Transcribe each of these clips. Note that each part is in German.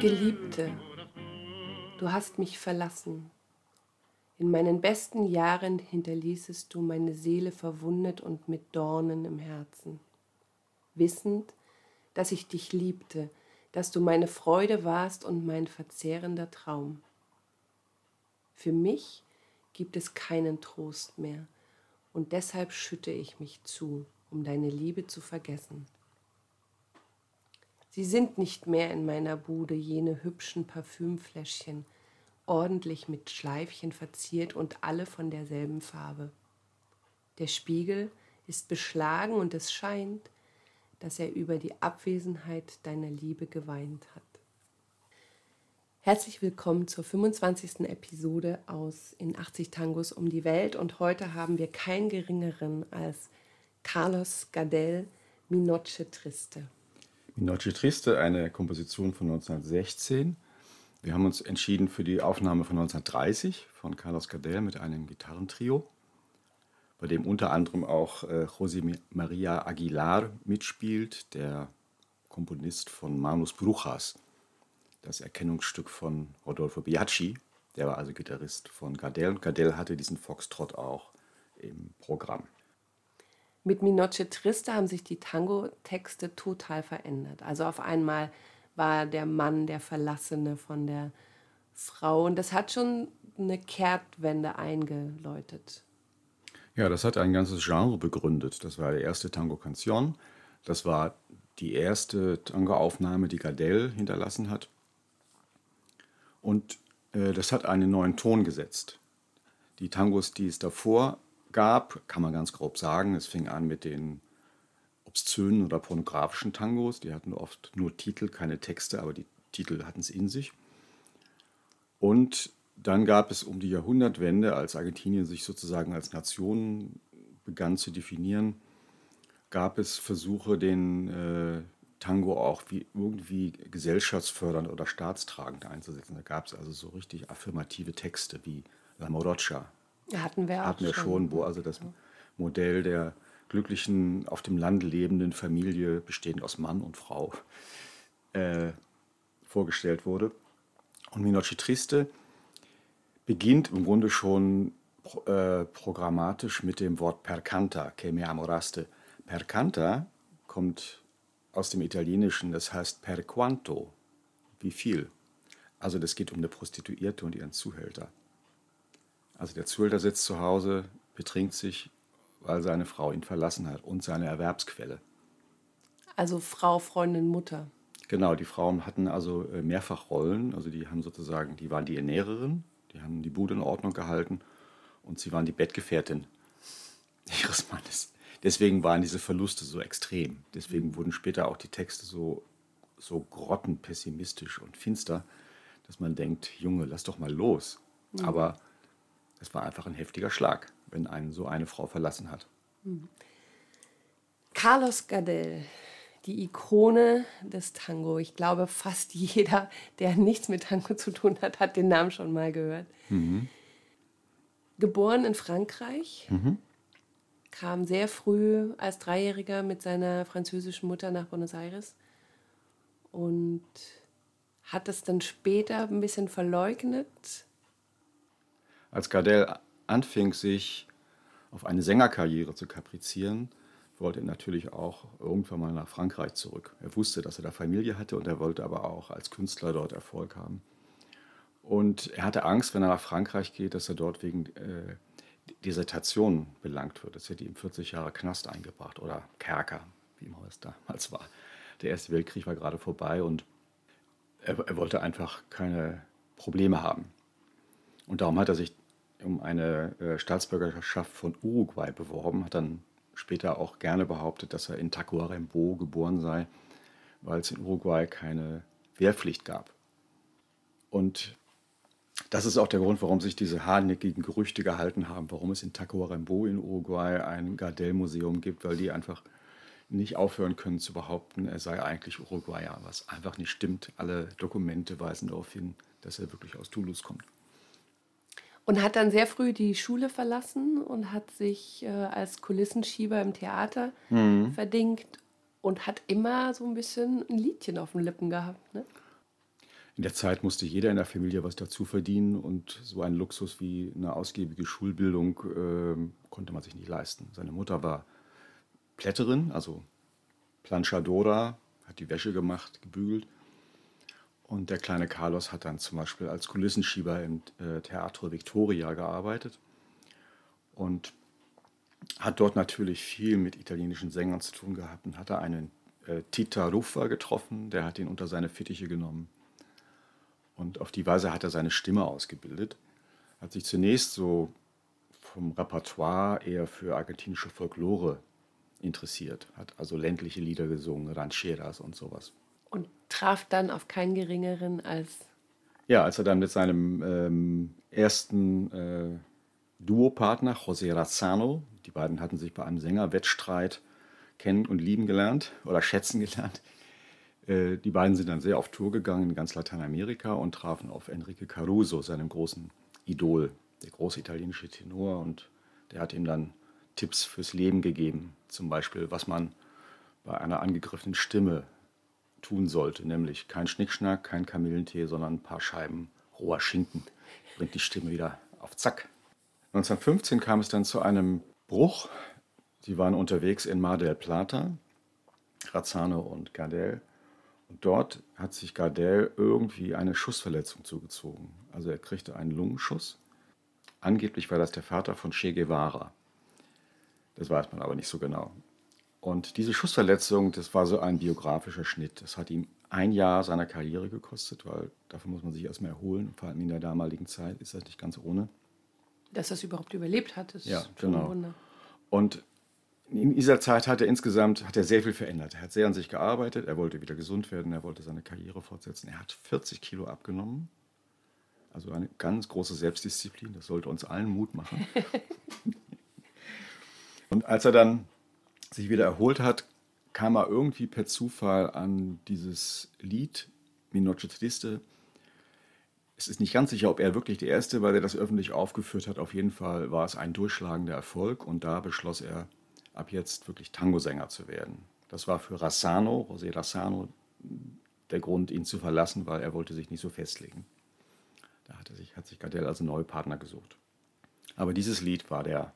Geliebte, du hast mich verlassen. In meinen besten Jahren hinterließest du meine Seele verwundet und mit Dornen im Herzen. Wissend, dass ich dich liebte, dass du meine Freude warst und mein verzehrender Traum. Für mich gibt es keinen Trost mehr, und deshalb schütte ich mich zu, um deine Liebe zu vergessen. Sie sind nicht mehr in meiner Bude jene hübschen Parfümfläschchen, ordentlich mit Schleifchen verziert und alle von derselben Farbe. Der Spiegel ist beschlagen und es scheint, dass er über die Abwesenheit deiner Liebe geweint hat. Herzlich willkommen zur 25. Episode aus In 80 Tangos um die Welt und heute haben wir keinen geringeren als Carlos Gardel Minoche Triste. Minoche Triste, eine Komposition von 1916. Wir haben uns entschieden für die Aufnahme von 1930 von Carlos Gardel mit einem Gitarrentrio, bei dem unter anderem auch äh, José María Aguilar mitspielt, der Komponist von Manus Brujas das Erkennungsstück von Rodolfo Biaggi. Der war also Gitarrist von Gardel und Gardel hatte diesen Foxtrot auch im Programm. Mit Minoche Triste haben sich die Tango-Texte total verändert. Also auf einmal war der Mann der Verlassene von der Frau und das hat schon eine Kehrtwende eingeläutet. Ja, das hat ein ganzes Genre begründet. Das war der erste Tango Canción. Das war die erste Tango-Aufnahme, die Gardel hinterlassen hat. Und äh, das hat einen neuen Ton gesetzt. Die Tangos, die es davor gab, kann man ganz grob sagen, es fing an mit den obszönen oder pornografischen Tangos. Die hatten oft nur Titel, keine Texte, aber die Titel hatten es in sich. Und dann gab es um die Jahrhundertwende, als Argentinien sich sozusagen als Nation begann zu definieren, gab es Versuche, den äh, Tango auch wie irgendwie gesellschaftsfördernd oder staatstragend einzusetzen. Da gab es also so richtig affirmative Texte wie La Morocha. Hatten wir auch Hatten wir schon, wo also das Modell der glücklichen, auf dem Land lebenden Familie, bestehend aus Mann und Frau, äh, vorgestellt wurde. Und Minoche Triste beginnt im Grunde schon äh, programmatisch mit dem Wort per canta, che me amoraste. Per canta kommt aus dem Italienischen, das heißt per quanto, wie viel. Also das geht um eine Prostituierte und ihren Zuhälter. Also der Zuhälter sitzt zu Hause, betrinkt sich, weil seine Frau ihn verlassen hat und seine Erwerbsquelle. Also Frau, Freundin, Mutter. Genau, die Frauen hatten also äh, mehrfach Rollen. Also die haben sozusagen, die waren die Ernährerin, die haben die Bude in Ordnung gehalten und sie waren die Bettgefährtin ihres Mannes deswegen waren diese Verluste so extrem. Deswegen wurden später auch die Texte so, so grottenpessimistisch und finster, dass man denkt, Junge, lass doch mal los. Mhm. Aber es war einfach ein heftiger Schlag, wenn einen so eine Frau verlassen hat. Mhm. Carlos Gardel, die Ikone des Tango. Ich glaube, fast jeder, der nichts mit Tango zu tun hat, hat den Namen schon mal gehört. Mhm. Geboren in Frankreich, mhm kam sehr früh als Dreijähriger mit seiner französischen Mutter nach Buenos Aires und hat es dann später ein bisschen verleugnet. Als Gardel anfing, sich auf eine Sängerkarriere zu kaprizieren, wollte er natürlich auch irgendwann mal nach Frankreich zurück. Er wusste, dass er da Familie hatte und er wollte aber auch als Künstler dort Erfolg haben. Und er hatte Angst, wenn er nach Frankreich geht, dass er dort wegen äh, Dissertation belangt wird. Das hätte ihm 40 Jahre Knast eingebracht oder Kerker, wie immer es damals war. Der Erste Weltkrieg war gerade vorbei und er, er wollte einfach keine Probleme haben. Und darum hat er sich um eine äh, Staatsbürgerschaft von Uruguay beworben, hat dann später auch gerne behauptet, dass er in Tacuarembó geboren sei, weil es in Uruguay keine Wehrpflicht gab. Und das ist auch der Grund, warum sich diese hartnäckigen Gerüchte gehalten haben, warum es in Tacuarembó in Uruguay ein Gardel-Museum gibt, weil die einfach nicht aufhören können zu behaupten, er sei eigentlich Uruguayer, was einfach nicht stimmt. Alle Dokumente weisen darauf hin, dass er wirklich aus Toulouse kommt. Und hat dann sehr früh die Schule verlassen und hat sich äh, als Kulissenschieber im Theater Mhm. verdingt und hat immer so ein bisschen ein Liedchen auf den Lippen gehabt. Ne? In der Zeit musste jeder in der Familie was dazu verdienen und so ein Luxus wie eine ausgiebige Schulbildung ähm, konnte man sich nicht leisten. Seine Mutter war Plätterin, also Planchadora, hat die Wäsche gemacht, gebügelt. Und der kleine Carlos hat dann zum Beispiel als Kulissenschieber im äh, Teatro Victoria gearbeitet und hat dort natürlich viel mit italienischen Sängern zu tun gehabt und hat da einen äh, Tita Ruffa getroffen, der hat ihn unter seine Fittiche genommen. Und auf die Weise hat er seine Stimme ausgebildet. Hat sich zunächst so vom Repertoire eher für argentinische Folklore interessiert. Hat also ländliche Lieder gesungen, Rancheras und sowas. Und traf dann auf keinen geringeren als Ja, als er dann mit seinem ähm, ersten äh, Duopartner José Razzano, die beiden hatten sich bei einem Sängerwettstreit kennen und lieben gelernt oder schätzen gelernt. Äh, die beiden sind dann sehr auf Tour gegangen in ganz Lateinamerika und trafen auf Enrique Caruso, seinem großen Idol, der große italienische Tenor. Und der hat ihm dann Tipps fürs Leben gegeben, zum Beispiel, was man bei einer angegriffenen Stimme tun sollte, nämlich kein Schnickschnack, kein Kamillentee, sondern ein paar Scheiben roher Schinken. Bringt die Stimme wieder auf Zack. 1915 kam es dann zu einem Bruch. Sie waren unterwegs in Mar del Plata, Razzano und Gardel. Und dort hat sich Gardel irgendwie eine Schussverletzung zugezogen. Also er kriegte einen Lungenschuss. Angeblich war das der Vater von Che Guevara. Das weiß man aber nicht so genau. Und diese Schussverletzung, das war so ein biografischer Schnitt. Das hat ihm ein Jahr seiner Karriere gekostet, weil dafür muss man sich erstmal erholen. Vor allem in der damaligen Zeit ist das nicht ganz ohne. dass er es überhaupt überlebt hat. ist Ja, schon ein genau. Wunder. Und in dieser Zeit hat er insgesamt hat er sehr viel verändert. Er hat sehr an sich gearbeitet, er wollte wieder gesund werden, er wollte seine Karriere fortsetzen. Er hat 40 Kilo abgenommen. Also eine ganz große Selbstdisziplin, das sollte uns allen Mut machen. Und als er dann sich wieder erholt hat, kam er irgendwie per Zufall an dieses Lied Mi Noche Triste. Es ist nicht ganz sicher, ob er wirklich der Erste war, der das öffentlich aufgeführt hat. Auf jeden Fall war es ein durchschlagender Erfolg und da beschloss er, ab jetzt wirklich Tangosänger zu werden. Das war für Rassano, José Rassano, der Grund, ihn zu verlassen, weil er wollte sich nicht so festlegen. Da hat, er sich, hat sich Gardel also neue Partner gesucht. Aber dieses Lied war der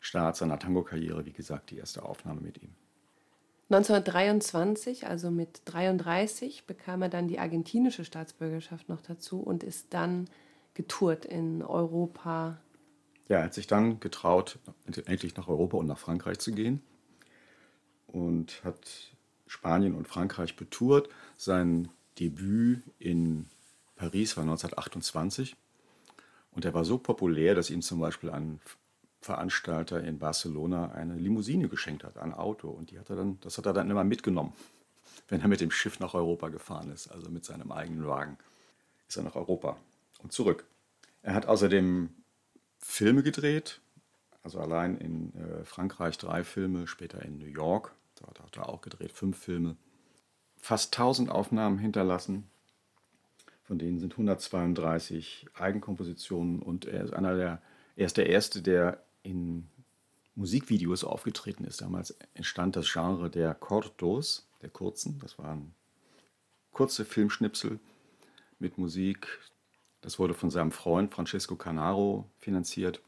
Start seiner Tango-Karriere, wie gesagt, die erste Aufnahme mit ihm. 1923, also mit 33, bekam er dann die argentinische Staatsbürgerschaft noch dazu und ist dann getourt in Europa. Ja, er hat sich dann getraut, endlich nach Europa und nach Frankreich zu gehen und hat Spanien und Frankreich betourt. Sein Debüt in Paris war 1928 und er war so populär, dass ihm zum Beispiel ein Veranstalter in Barcelona eine Limousine geschenkt hat, ein Auto. Und die hat er dann, das hat er dann immer mitgenommen, wenn er mit dem Schiff nach Europa gefahren ist, also mit seinem eigenen Wagen, ist er nach Europa und zurück. Er hat außerdem Filme gedreht, also allein in äh, Frankreich drei Filme, später in New York, da hat er auch gedreht, fünf Filme. Fast 1000 Aufnahmen hinterlassen, von denen sind 132 Eigenkompositionen und er ist einer der, er ist der Erste, der in Musikvideos aufgetreten ist. Damals entstand das Genre der Cortos, der kurzen, das waren kurze Filmschnipsel mit Musik. Das wurde von seinem Freund Francesco Canaro finanziert.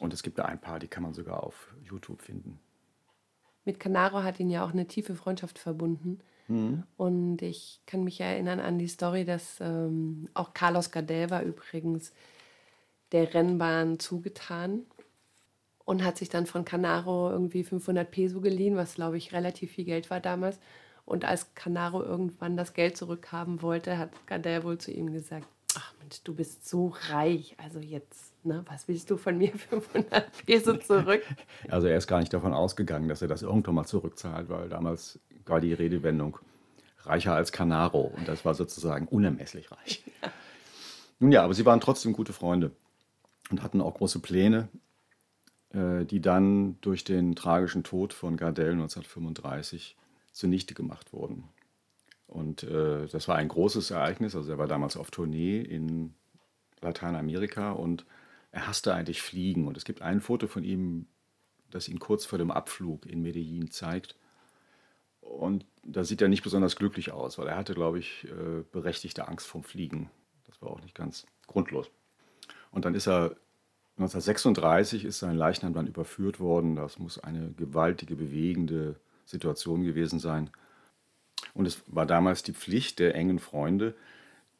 Und es gibt da ein paar, die kann man sogar auf YouTube finden. Mit Canaro hat ihn ja auch eine tiefe Freundschaft verbunden. Und ich kann mich erinnern an die Story, dass ähm, auch Carlos Gardel war übrigens der Rennbahn zugetan und hat sich dann von Canaro irgendwie 500 Peso geliehen, was glaube ich relativ viel Geld war damals. Und als Canaro irgendwann das Geld zurückhaben wollte, hat Gardel wohl zu ihm gesagt, ach Mensch, du bist so reich, also jetzt, ne, was willst du von mir 500 Peso zurück? Also er ist gar nicht davon ausgegangen, dass er das irgendwann mal zurückzahlt, weil damals war die Redewendung reicher als Canaro und das war sozusagen unermesslich reich. Nun ja, aber sie waren trotzdem gute Freunde und hatten auch große Pläne, äh, die dann durch den tragischen Tod von Gardel 1935 zunichte gemacht wurden. Und äh, das war ein großes Ereignis. Also er war damals auf Tournee in Lateinamerika und er hasste eigentlich Fliegen. Und es gibt ein Foto von ihm, das ihn kurz vor dem Abflug in Medellin zeigt. Und da sieht er nicht besonders glücklich aus, weil er hatte, glaube ich, äh, berechtigte Angst vom Fliegen. Das war auch nicht ganz grundlos. Und dann ist er 1936 ist sein Leichnam dann überführt worden. Das muss eine gewaltige, bewegende Situation gewesen sein. Und es war damals die Pflicht der engen Freunde,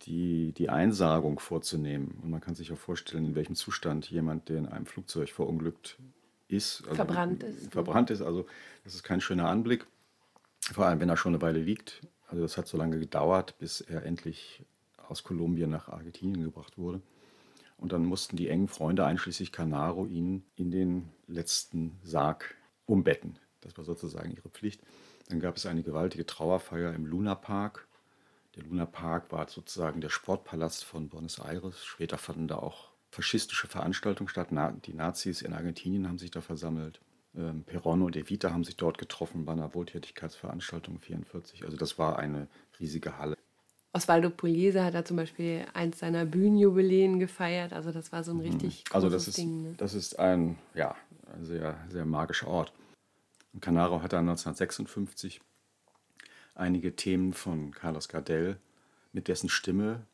die, die Einsagung vorzunehmen. Und man kann sich auch vorstellen, in welchem Zustand jemand, der in einem Flugzeug verunglückt ist. Also verbrannt ist. Ne? Verbrannt ist, also das ist kein schöner Anblick. Vor allem, wenn er schon eine Weile liegt. Also das hat so lange gedauert, bis er endlich aus Kolumbien nach Argentinien gebracht wurde. Und dann mussten die engen Freunde, einschließlich Canaro, ihn in den letzten Sarg umbetten. Das war sozusagen ihre Pflicht. Dann gab es eine gewaltige Trauerfeier im Luna Park. Der Luna Park war sozusagen der Sportpalast von Buenos Aires. Später fanden da auch faschistische Veranstaltungen statt. Die Nazis in Argentinien haben sich da versammelt. Ähm, Perón und Evita haben sich dort getroffen bei einer Wohltätigkeitsveranstaltung 1944. Also das war eine riesige Halle. Osvaldo Pugliese hat da zum Beispiel eins seiner Bühnenjubiläen gefeiert. Also das war so ein mhm. richtig mhm. also das ist, Ding. Ne? Das ist ein, ja, sehr, sehr magischer Ort. Und Canaro hat dann 1956 einige Themen von Carlos Gardel mit dessen Stimme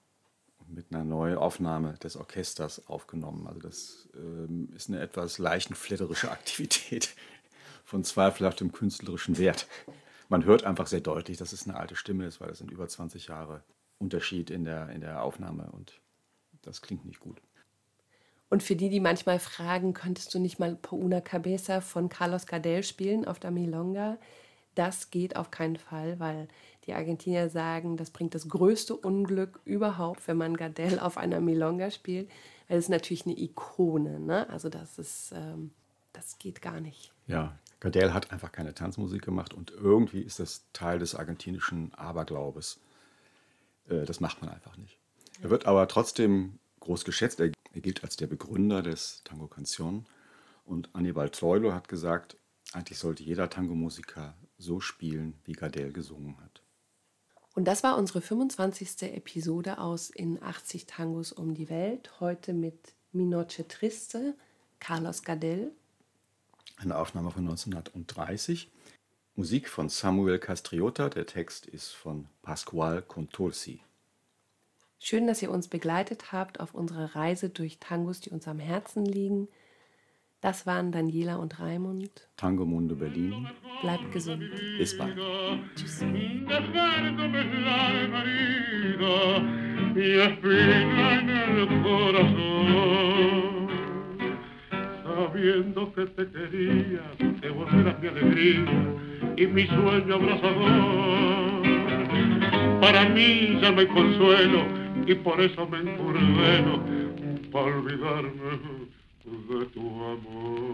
und mit einer Neuaufnahme des Orchesters aufgenommen. Also das ähm, ist eine etwas leichenflatterische Aktivität von zweifelhaftem künstlerischen Wert man hört einfach sehr deutlich, dass es eine alte Stimme ist, weil es sind über 20 Jahre Unterschied in der, in der Aufnahme und das klingt nicht gut. Und für die, die manchmal fragen, könntest du nicht mal Po una Cabeza von Carlos Gardel spielen auf der Milonga? Das geht auf keinen Fall, weil die Argentinier sagen, das bringt das größte Unglück überhaupt, wenn man Gardel auf einer Milonga spielt, weil es natürlich eine Ikone, ne? Also das ist, ähm, das geht gar nicht. Ja, Gardel hat einfach keine Tanzmusik gemacht und irgendwie ist das Teil des argentinischen Aberglaubes. Äh, das macht man einfach nicht. Er wird aber trotzdem groß geschätzt. Er, gilt als der Begründer des Tango Canción. Und Aníbal Troilo hat gesagt, eigentlich sollte jeder Tango-Musiker so spielen, wie Gardel gesungen hat. Und das war unsere 25. Episode aus In 80 Tangos um die Welt. Heute mit Minoche Triste, Carlos Gardel eine Aufnahme von 1930. Musik von Samuel Castriota, der Text ist von Pasquale Contursi. Schön, dass ihr uns begleitet habt auf unserer Reise durch Tangos, die uns am Herzen liegen. Das waren Daniela und Raimund. Tango Mundo Berlin. Bleibt gesund. Bis bald. Tschüss. Sabiendo que te quería, te volverás mi alegría y mi sueño abrazador. Para mí ya no hay consuelo y por eso me encurdeno para olvidarme de tu amor.